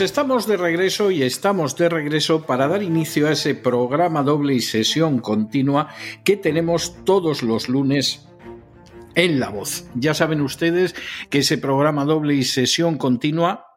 Pues estamos de regreso y estamos de regreso para dar inicio a ese programa doble y sesión continua que tenemos todos los lunes en La Voz. Ya saben ustedes que ese programa doble y sesión continua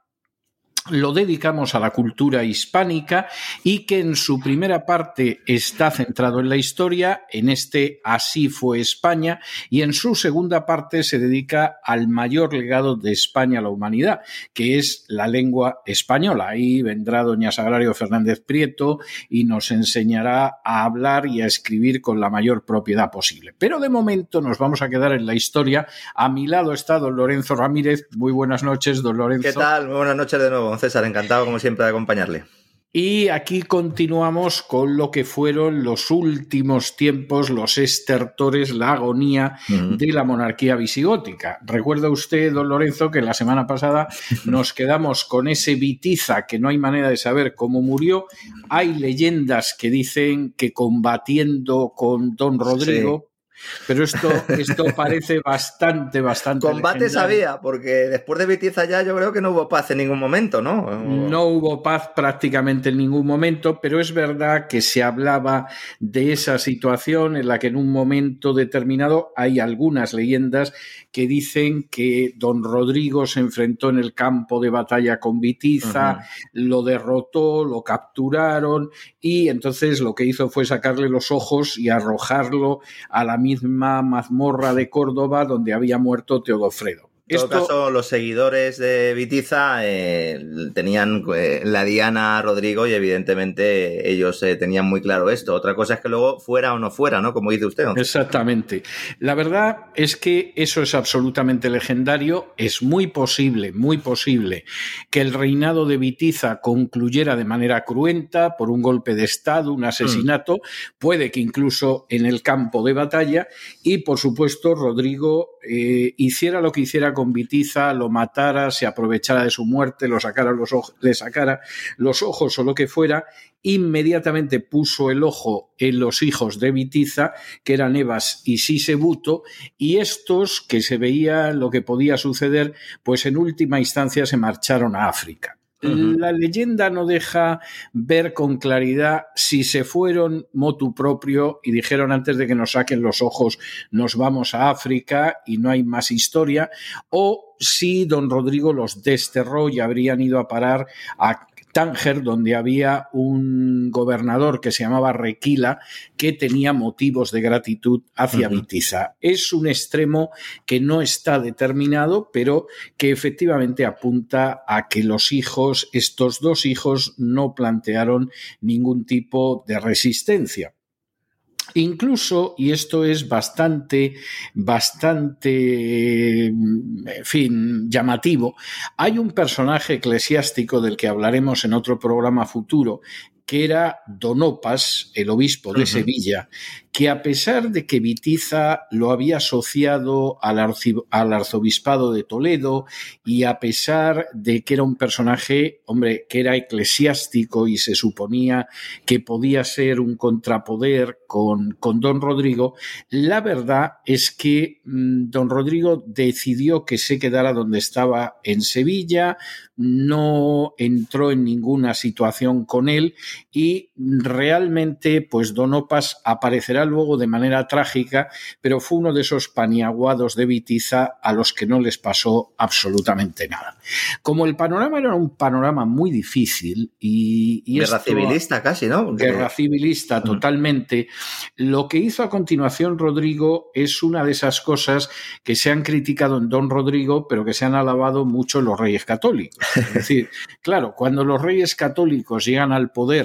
lo dedicamos a la cultura hispánica y que en su primera parte está centrado en la historia, en este Así fue España, y en su segunda parte se dedica al mayor legado de España a la humanidad, que es la lengua española. Ahí vendrá doña Sagrario Fernández Prieto y nos enseñará a hablar y a escribir con la mayor propiedad posible. Pero de momento nos vamos a quedar en la historia. A mi lado está don Lorenzo Ramírez. Muy buenas noches, don Lorenzo. ¿Qué tal? Muy buenas noches de nuevo. César, encantado como siempre de acompañarle. Y aquí continuamos con lo que fueron los últimos tiempos, los estertores, la agonía de la monarquía visigótica. Recuerda usted, don Lorenzo, que la semana pasada nos quedamos con ese Vitiza que no hay manera de saber cómo murió. Hay leyendas que dicen que combatiendo con don Rodrigo. Pero esto, esto parece bastante, bastante. Combates había, porque después de Vitiza ya yo creo que no hubo paz en ningún momento, ¿no? No hubo paz prácticamente en ningún momento, pero es verdad que se hablaba de esa situación en la que en un momento determinado hay algunas leyendas que dicen que don Rodrigo se enfrentó en el campo de batalla con Vitiza, lo derrotó, lo capturaron y entonces lo que hizo fue sacarle los ojos y arrojarlo a la misma mazmorra de Córdoba donde había muerto Teodofredo. En todo caso, los seguidores de Vitiza eh, tenían eh, la Diana Rodrigo y evidentemente ellos eh, tenían muy claro esto. Otra cosa es que luego fuera o no fuera, ¿no? Como dice usted. Exactamente. La verdad es que eso es absolutamente legendario. Es muy posible, muy posible que el reinado de Vitiza concluyera de manera cruenta por un golpe de Estado, un asesinato, puede que incluso en el campo de batalla y, por supuesto, Rodrigo hiciera lo que hiciera con Vitiza, lo matara, se aprovechara de su muerte, lo sacara los ojos, le sacara los ojos o lo que fuera, inmediatamente puso el ojo en los hijos de Vitiza, que eran Evas y Sisebuto, y estos, que se veía lo que podía suceder, pues en última instancia se marcharon a África. La leyenda no deja ver con claridad si se fueron motu propio y dijeron antes de que nos saquen los ojos nos vamos a África y no hay más historia, o si don Rodrigo los desterró y habrían ido a parar a Tánger, donde había un gobernador que se llamaba Requila, que tenía motivos de gratitud hacia Vitiza. Es un extremo que no está determinado, pero que efectivamente apunta a que los hijos, estos dos hijos, no plantearon ningún tipo de resistencia. Incluso, y esto es bastante, bastante, en fin, llamativo, hay un personaje eclesiástico del que hablaremos en otro programa futuro, que era Donopas, el obispo de Sevilla, que a pesar de que Vitiza lo había asociado al, arzobispado de Toledo y a pesar de que era un personaje, hombre, que era eclesiástico y se suponía que podía ser un contrapoder con, con don Rodrigo, la verdad es que mm, don Rodrigo decidió que se quedara donde estaba en Sevilla, no entró en ninguna situación con él y realmente pues Don Opas aparecerá luego de manera trágica, pero fue uno de esos paniaguados de Vitiza a los que no les pasó absolutamente nada. Como el panorama era un panorama muy difícil y... guerra civilista casi, ¿no? Guerra civilista totalmente, lo que hizo a continuación Rodrigo es una de esas cosas que se han criticado en Don Rodrigo, pero que se han alabado mucho los reyes católicos. Es decir, claro, cuando los reyes católicos llegan al poder,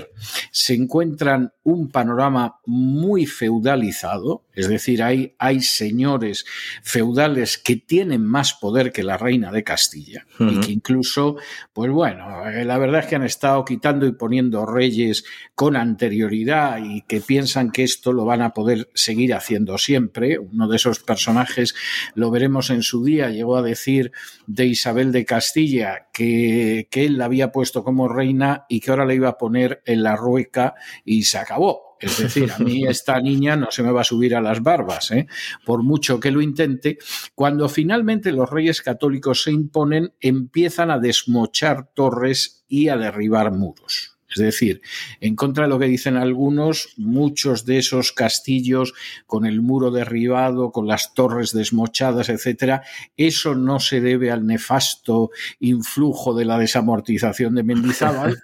se encuentran un panorama muy feudalizado, es decir, hay, hay señores feudales que tienen más poder que la reina de Castilla y que incluso, pues bueno, eh, la verdad es que han estado quitando y poniendo reyes con anterioridad y que piensan que esto lo van a poder seguir haciendo siempre. Uno de esos personajes, lo veremos en su día, llegó a decir de Isabel de Castilla que, que él la había puesto como reina y que ahora le iba a poner en la rueca y se acabó. Es decir, a mí esta niña no se me va a subir a las barbas, ¿eh? por mucho que lo intente. Cuando finalmente los reyes católicos se imponen, empiezan a desmochar torres y a derribar muros. Es decir, en contra de lo que dicen algunos, muchos de esos castillos con el muro derribado, con las torres desmochadas, etcétera, eso no se debe al nefasto influjo de la desamortización de Mendizábal,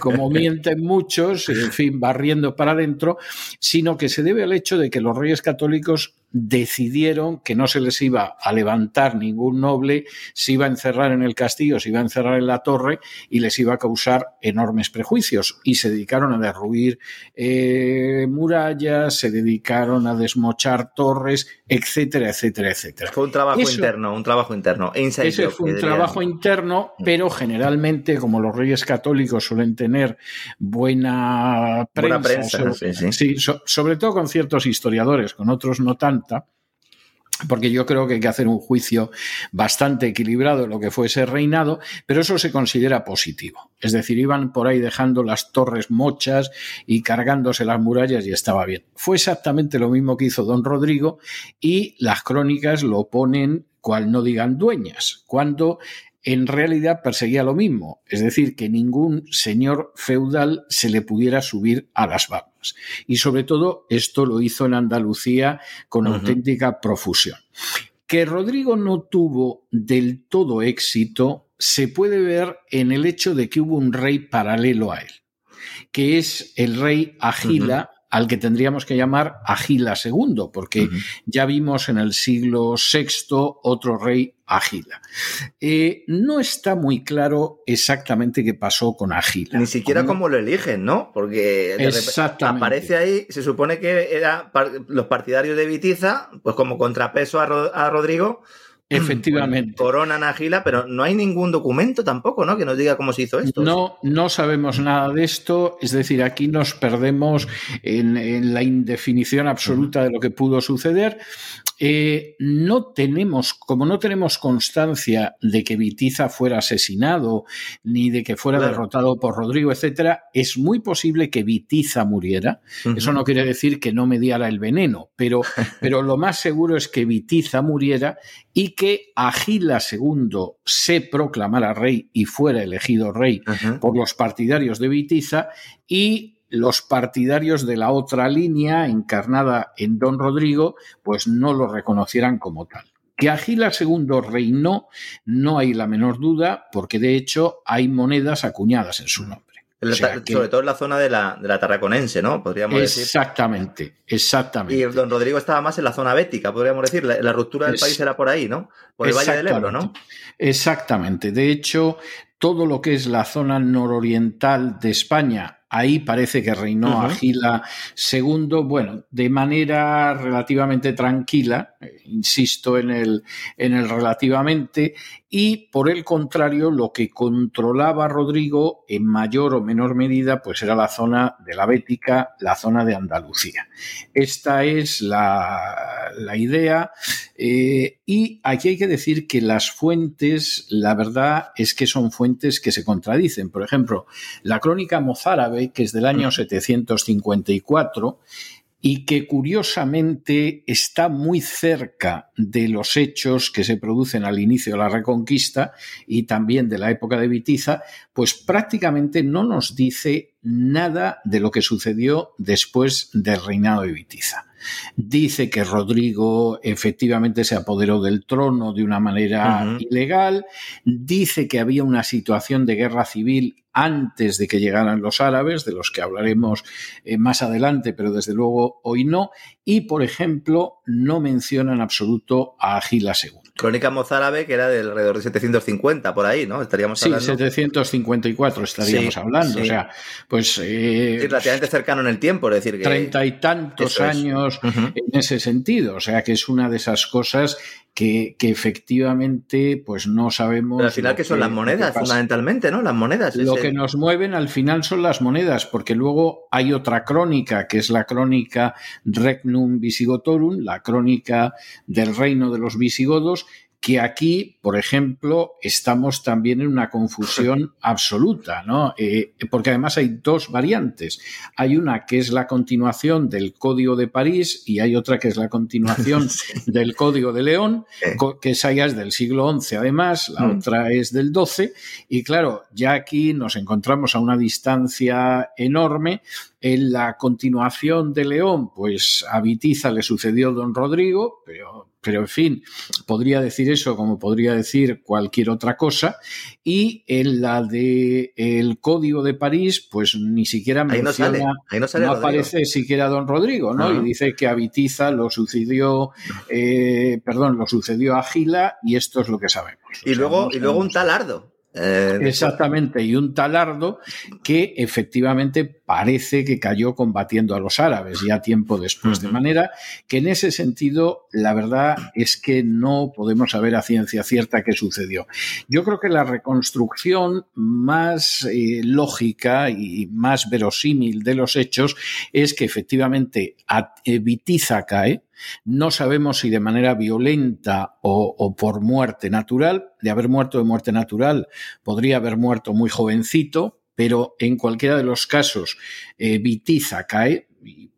como mienten muchos, en fin, barriendo para adentro, sino que se debe al hecho de que los reyes católicos decidieron que no se les iba a levantar ningún noble, se iba a encerrar en el castillo, se iba a encerrar en la torre y les iba a causar enormes prejuicios. Y se dedicaron a derruir eh, murallas, se dedicaron a desmochar torres, etcétera, etcétera, etcétera. Fue un trabajo interno, un trabajo interno. ese fue un trabajo interno, mm. pero generalmente, como los reyes católicos suelen tener buena prensa, sí, sobre todo con ciertos historiadores, con otros no tanto, porque yo creo que hay que hacer un juicio bastante equilibrado de lo que fue ese reinado, pero eso se considera positivo. Es decir, iban por ahí dejando las torres mochas y cargándose las murallas y estaba bien. Fue exactamente lo mismo que hizo don Rodrigo y las crónicas lo ponen cual no digan dueñas, cuando en realidad perseguía lo mismo, es decir, que ningún señor feudal se le pudiera subir a las Y sobre todo esto lo hizo en Andalucía con auténtica profusión. Que Rodrigo no tuvo del todo éxito se puede ver en el hecho de que hubo un rey paralelo a él, que es el rey Agila, al que tendríamos que llamar Agila II, porque ya vimos en el siglo VI otro rey Agila. Eh, no está muy claro exactamente qué pasó con Agila. Ni siquiera cómo lo eligen, ¿no? Porque aparece ahí, se supone que eran los partidarios de Vitiza, pues como contrapeso a Rodrigo, Efectivamente. Corona Nagila, pero no hay ningún documento tampoco, ¿no? Que nos diga cómo se hizo esto. No, no sabemos nada de esto. Es decir, aquí nos perdemos en, la indefinición absoluta de lo que pudo suceder. Eh, no tenemos, como no tenemos constancia de que Vitiza fuera asesinado, ni de que fuera derrotado por Rodrigo, etcétera, es muy posible que Vitiza muriera. Eso no quiere decir que no mediara el veneno, pero, pero lo más seguro es que Vitiza muriera y que Agila II se proclamara rey y fuera elegido rey por los partidarios de Vitiza y los partidarios de la otra línea, encarnada en Don Rodrigo, pues no lo reconocieran como tal. Que Agila II reinó, no hay la menor duda, porque de hecho hay monedas acuñadas en su nombre sobre todo en la zona de la, de la Tarraconense, ¿no? Podríamos decir. Exactamente, exactamente. Y don Rodrigo estaba más en la zona bética, podríamos decir. La, ruptura del país era por ahí, ¿no? Por el Valle del Ebro, ¿no? Exactamente. De hecho, todo lo que es la zona nororiental de España, ahí parece que reinó Agila II, bueno, de manera relativamente tranquila, insisto en el, en el relativamente, y por el contrario, lo que controlaba Rodrigo en mayor o menor medida, pues era la zona de la Bética, la zona de Andalucía. Esta es la, la idea, eh, y aquí hay que decir que las fuentes, la verdad es que son fuentes que se contradicen. Por ejemplo, la crónica mozárabe, que es del año 754, y que curiosamente está muy cerca de los hechos que se producen al inicio de la Reconquista y también de la época de Vitiza, pues prácticamente no nos dice nada de lo que sucedió después del reinado de Vitiza. Dice que Rodrigo efectivamente se apoderó del trono de una manera ilegal, dice que había una situación de guerra civil antes de que llegaran los árabes, de los que hablaremos eh, más adelante, pero desde luego hoy no, y por ejemplo no menciona en absoluto a Agila II. Crónica mozárabe que era del alrededor de 750, por ahí, ¿no? Estaríamos hablando. Sí, 754 estaríamos hablando. O sea, pues. Eh, relativamente cercano en el tiempo, es decir, que. Treinta y tantos años en ese sentido. O sea, que es una de esas cosas que, efectivamente pues no sabemos. Pero al final, que son las monedas, fundamentalmente, ¿no? Las monedas. Lo que nos mueven al final son las monedas, porque luego hay otra crónica, que es la crónica Regnum Visigotorum, la crónica del reino de los visigodos, que aquí, por ejemplo, estamos también en una confusión absoluta, ¿no? Eh, porque además hay dos variantes. Hay una que es la continuación del Código de París y hay otra que es la continuación del Código de León, que esa ya es del siglo XI además, la mm. otra es del XII, y claro, ya aquí nos encontramos a una distancia enorme en la continuación de León, pues a Vitiza le sucedió don Rodrigo, pero, pero en fin, podría decir eso como podría decir cualquier otra cosa. Y en la de el Código de París, pues ni siquiera menciona, no, aparece siquiera don Rodrigo, ¿no? Y dice que a Vitiza lo sucedió, eh, perdón, lo sucedió a Gila y esto es lo que sabemos. Y luego, y luego un talardo. Eh, Exactamente, y un talardo que efectivamente parece que cayó combatiendo a los árabes ya tiempo después, de manera que en ese sentido la verdad es que no podemos saber a ciencia cierta qué sucedió. Yo creo que la reconstrucción más eh, lógica y más verosímil de los hechos es que efectivamente Vitiza cae, no sabemos si de manera violenta o, por muerte natural. De haber muerto de muerte natural, podría haber muerto muy jovencito, pero en cualquiera de los casos, eh, Vitiza cae,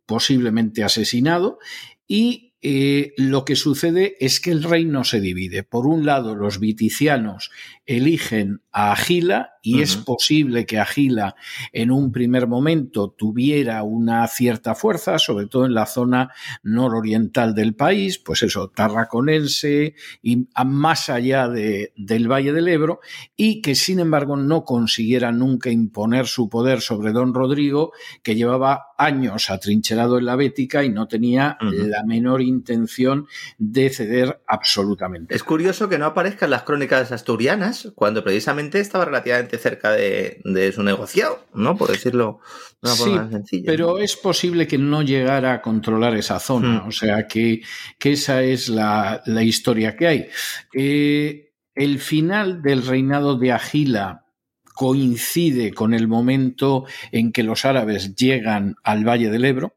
posiblemente asesinado, y eh, lo que sucede es que el reino se divide. Por un lado, los viticianos eligen a Agila y es posible que Agila en un primer momento tuviera una cierta fuerza, sobre todo en la zona nororiental del país, pues eso, tarraconense y más allá de, del Valle del Ebro, y que sin embargo no consiguiera nunca imponer su poder sobre don Rodrigo, que llevaba años atrincherado en la Bética y no tenía la menor intención de ceder absolutamente. Es curioso que no aparezcan las crónicas asturianas cuando precisamente estaba relativamente cerca de, su negociado, ¿no? Por decirlo de una forma sencilla. Pero es posible que no llegara a controlar esa zona, hmm. o sea que, esa es la, historia que hay. Eh, el final del reinado de Agila coincide con el momento en que los árabes llegan al Valle del Ebro,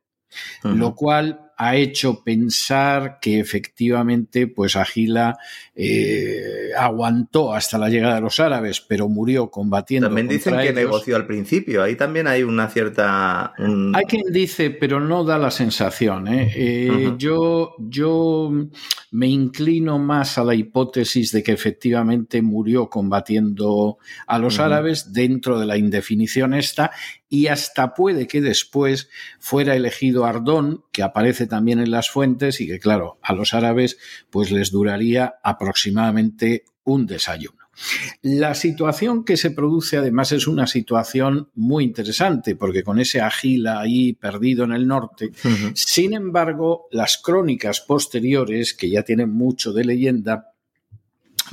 lo cual ha hecho pensar que efectivamente pues Agila eh, aguantó hasta la llegada de los árabes, pero murió combatiendo. También dicen que negoció al principio, ahí también hay una cierta... Hay quien dice, pero no da la sensación. ¿eh? Eh, yo, yo me inclino más a la hipótesis de que efectivamente murió combatiendo a los árabes dentro de la indefinición esta y hasta puede que después fuera elegido Ardón, que aparece también en las fuentes y que, claro, a los árabes pues les duraría aproximadamente un desayuno. La situación que se produce además es una situación muy interesante porque con ese Agila ahí perdido en el norte, sin embargo, las crónicas posteriores, que ya tienen mucho de leyenda,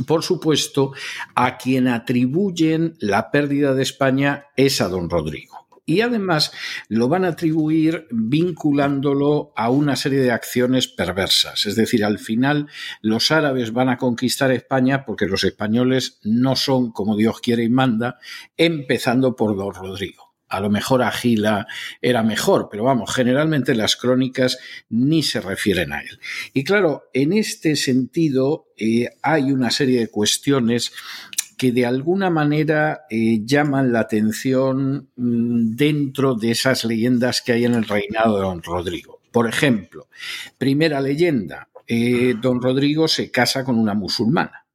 por supuesto, a quien atribuyen la pérdida de España es a don Rodrigo. Y además lo van a atribuir vinculándolo a una serie de acciones perversas. Es decir, al final los árabes van a conquistar España porque los españoles no son como Dios quiere y manda, empezando por don Rodrigo. A lo mejor Agila era mejor, pero vamos, generalmente las crónicas ni se refieren a él. Y claro, en este sentido eh, hay una serie de cuestiones que de alguna manera eh, llaman la atención mm, dentro de esas leyendas que hay en el reinado de don Rodrigo. Por ejemplo, primera leyenda, eh, don Rodrigo se casa con una musulmana.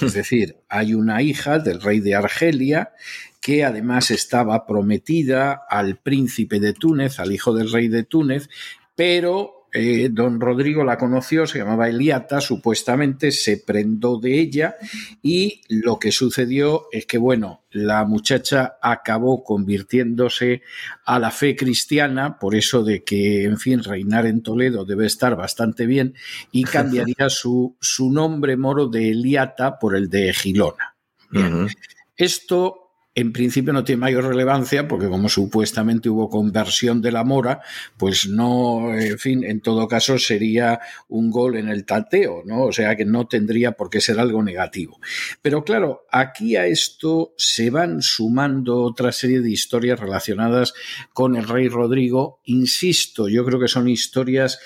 Es decir, hay una hija del rey de Argelia que además estaba prometida al príncipe de Túnez, al hijo del rey de Túnez, pero eh, don Rodrigo la conoció, se llamaba Eliata, supuestamente se prendó de ella y lo que sucedió es que, bueno, la muchacha acabó convirtiéndose a la fe cristiana, por eso de que, en fin, reinar en Toledo debe estar bastante bien, y cambiaría su, su nombre moro de Eliata por el de Gilona. Esto en principio no tiene mayor relevancia porque como supuestamente hubo conversión de la mora, pues no, en fin, en todo caso sería un gol en el tateo, ¿no? O sea que no tendría por qué ser algo negativo. Pero claro, aquí a esto se van sumando otra serie de historias relacionadas con el rey Rodrigo. Insisto, yo creo que son historias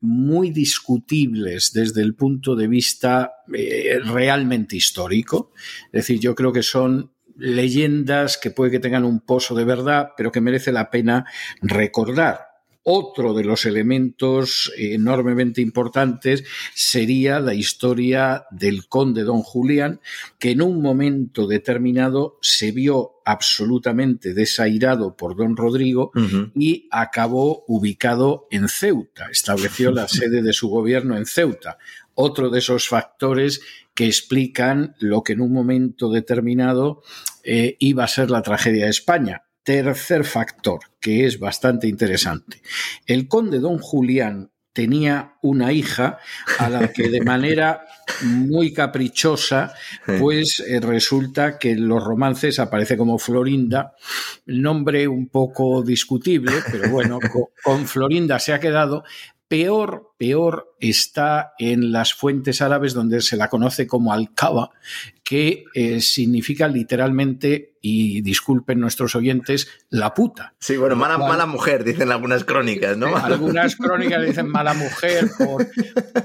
muy discutibles desde el punto de vista eh, realmente histórico. Es decir, yo creo que son leyendas que puede que tengan un pozo de verdad, pero que merece la pena recordar. Otro de los elementos enormemente importantes sería la historia del conde don Julián, que en un momento determinado se vio absolutamente desairado por don Rodrigo y acabó ubicado en Ceuta. Estableció la sede de su gobierno en Ceuta. Otro de esos factores que explican lo que en un momento determinado eh, iba a ser la tragedia de España. Tercer factor, que es bastante interesante. El conde don Julián tenía una hija a la que de manera muy caprichosa, pues eh, resulta que en los romances aparece como Florinda, nombre un poco discutible, pero bueno, con Florinda se ha quedado, Peor, peor está en las fuentes árabes donde se la conoce como Alcaba, que eh, significa literalmente, y disculpen nuestros oyentes, la puta. Sí, bueno, mala, mala mujer, dicen algunas crónicas, ¿no? Algunas crónicas dicen mala mujer por...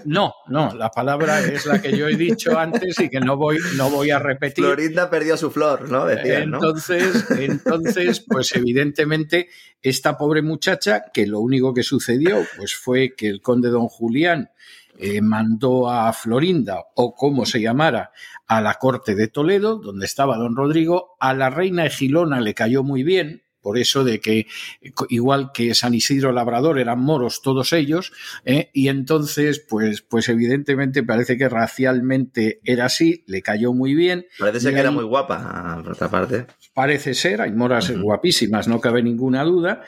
No, no, la palabra es la que yo he dicho antes y que no voy, no voy a repetir. Florinda perdió su flor, ¿no? entonces, entonces, pues evidentemente esta pobre muchacha, que lo único que sucedió pues fue que el conde don Julián eh, mandó a Florinda, o como se llamara, a la corte de Toledo, donde estaba don Rodrigo, a la reina Egilona le cayó muy bien, por eso de que igual que San Isidro Labrador eran moros todos ellos, ¿eh? y entonces, pues, pues evidentemente parece que racialmente era así, le cayó muy bien. Parece ser que era muy guapa, por otra parte. Parece ser, hay moras guapísimas, no cabe ninguna duda.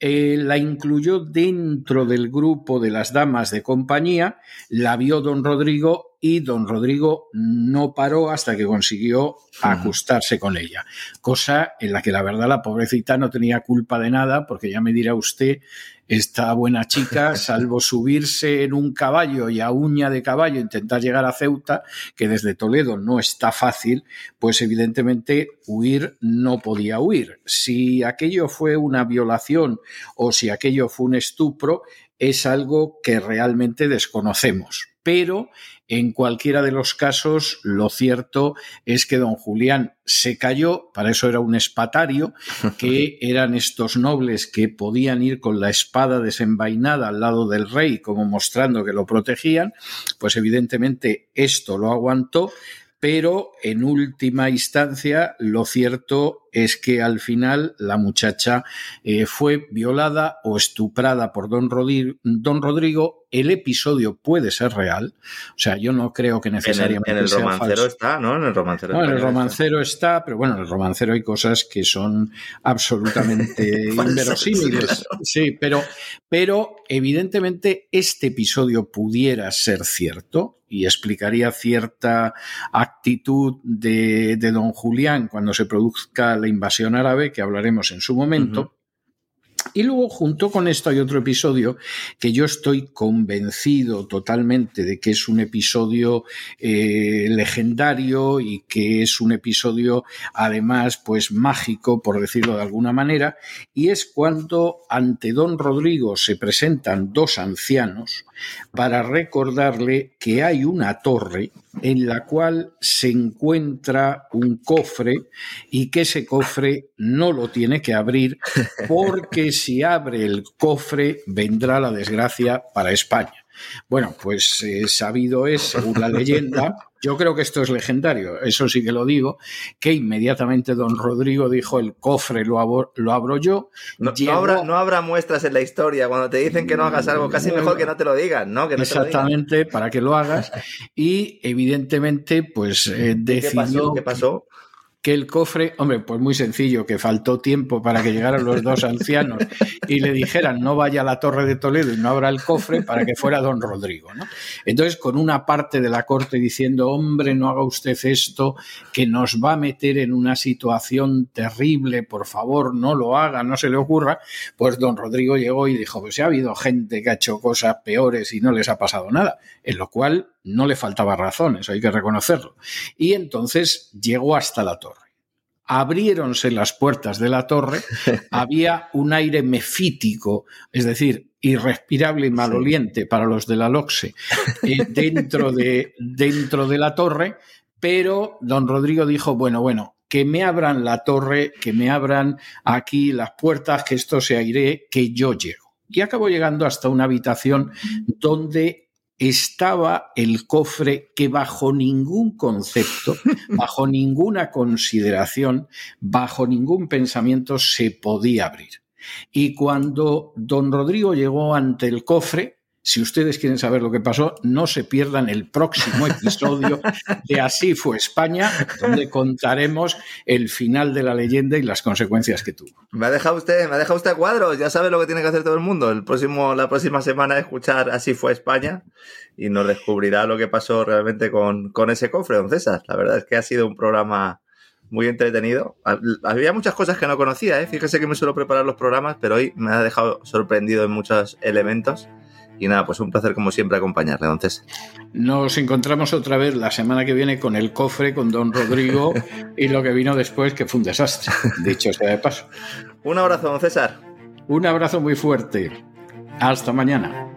Eh, la incluyó dentro del grupo de las damas de compañía, la vio don Rodrigo y don Rodrigo no paró hasta que consiguió acostarse con ella, cosa en la que la verdad la pobrecita no tenía culpa de nada, porque ya me dirá usted, esta buena chica, salvo subirse en un caballo y a uña de caballo intentar llegar a Ceuta, que desde Toledo no está fácil, pues evidentemente huir no podía huir. Si aquello fue una violación o si aquello fue un estupro, es algo que realmente desconocemos. Pero en cualquiera de los casos, lo cierto es que don Julián se cayó, para eso era un espatario, que eran estos nobles que podían ir con la espada desenvainada al lado del rey, como mostrando que lo protegían, pues evidentemente esto lo aguantó, pero en última instancia lo cierto es que al final la muchacha eh, fue violada o estuprada por don, don, Rodrigo. El episodio puede ser real, o sea, yo no creo que necesariamente. En el, romancero está, ¿no? En el romancero, no, en el romancero está. pero bueno, en el romancero hay cosas que son absolutamente inverosímiles. Sí, pero, pero evidentemente este episodio pudiera ser cierto y explicaría cierta actitud de, de don Julián cuando se produzca la invasión árabe, que hablaremos en su momento. Y luego, junto con esto, hay otro episodio que yo estoy convencido totalmente de que es un episodio eh, legendario y que es un episodio, además, pues mágico, por decirlo de alguna manera, y es cuando ante don Rodrigo se presentan dos ancianos para recordarle que hay una torre en la cual se encuentra un cofre y que ese cofre no lo tiene que abrir porque si abre el cofre vendrá la desgracia para España. Bueno, pues eh, sabido es, según la leyenda, yo creo que esto es legendario, eso sí que lo digo, que inmediatamente don Rodrigo dijo el cofre lo, abro, yo. No, habrá, muestras en la historia cuando te dicen que no hagas algo, casi mejor que no te lo digan, ¿no? exactamente, para que lo hagas. Y evidentemente, pues eh, decidió... ¿Qué pasó? que el cofre, hombre, pues muy sencillo, que faltó tiempo para que llegaran los dos ancianos y le dijeran no vaya a la Torre de Toledo y no abra el cofre para que fuera don Rodrigo, ¿no? Entonces, con una parte de la corte diciendo, hombre, no haga usted esto, que nos va a meter en una situación terrible, por favor, no lo haga, no se le ocurra, pues don Rodrigo llegó y dijo, pues ha habido gente que ha hecho cosas peores y no les ha pasado nada, en lo cual no le faltaba razón, eso hay que reconocerlo. Y entonces llegó hasta la torre. Abriéronse las puertas de la torre, había un aire mefítico, es decir, irrespirable y maloliente para los de la LOXE eh, dentro, de, dentro de la torre, pero don Rodrigo dijo, bueno, bueno, que me abran la torre, que me abran aquí las puertas, que esto se aire, que yo llego. Y acabó llegando hasta una habitación donde estaba el cofre que bajo ningún concepto, bajo ninguna consideración, bajo ningún pensamiento se podía abrir. Y cuando don Rodrigo llegó ante el cofre, si ustedes quieren saber lo que pasó, no se pierdan el próximo episodio de Así fue España, donde contaremos el final de la leyenda y las consecuencias que tuvo. Me ha dejado usted, me ha dejado usted cuadros, ya sabe lo que tiene que hacer todo el mundo. El próximo, la próxima semana escuchar Así fue España y nos descubrirá lo que pasó realmente con, con ese cofre, don César. La verdad es que ha sido un programa muy entretenido. Había muchas cosas que no conocía, ¿eh? fíjese que me suelo preparar los programas, pero hoy me ha dejado sorprendido en muchos elementos. Y nada, pues un placer como siempre acompañarle, entonces. Nos encontramos otra vez la semana que viene con el cofre, con don Rodrigo y lo que vino después, que fue un desastre, dicho sea de paso. un abrazo, don César. Un abrazo muy fuerte. Hasta mañana.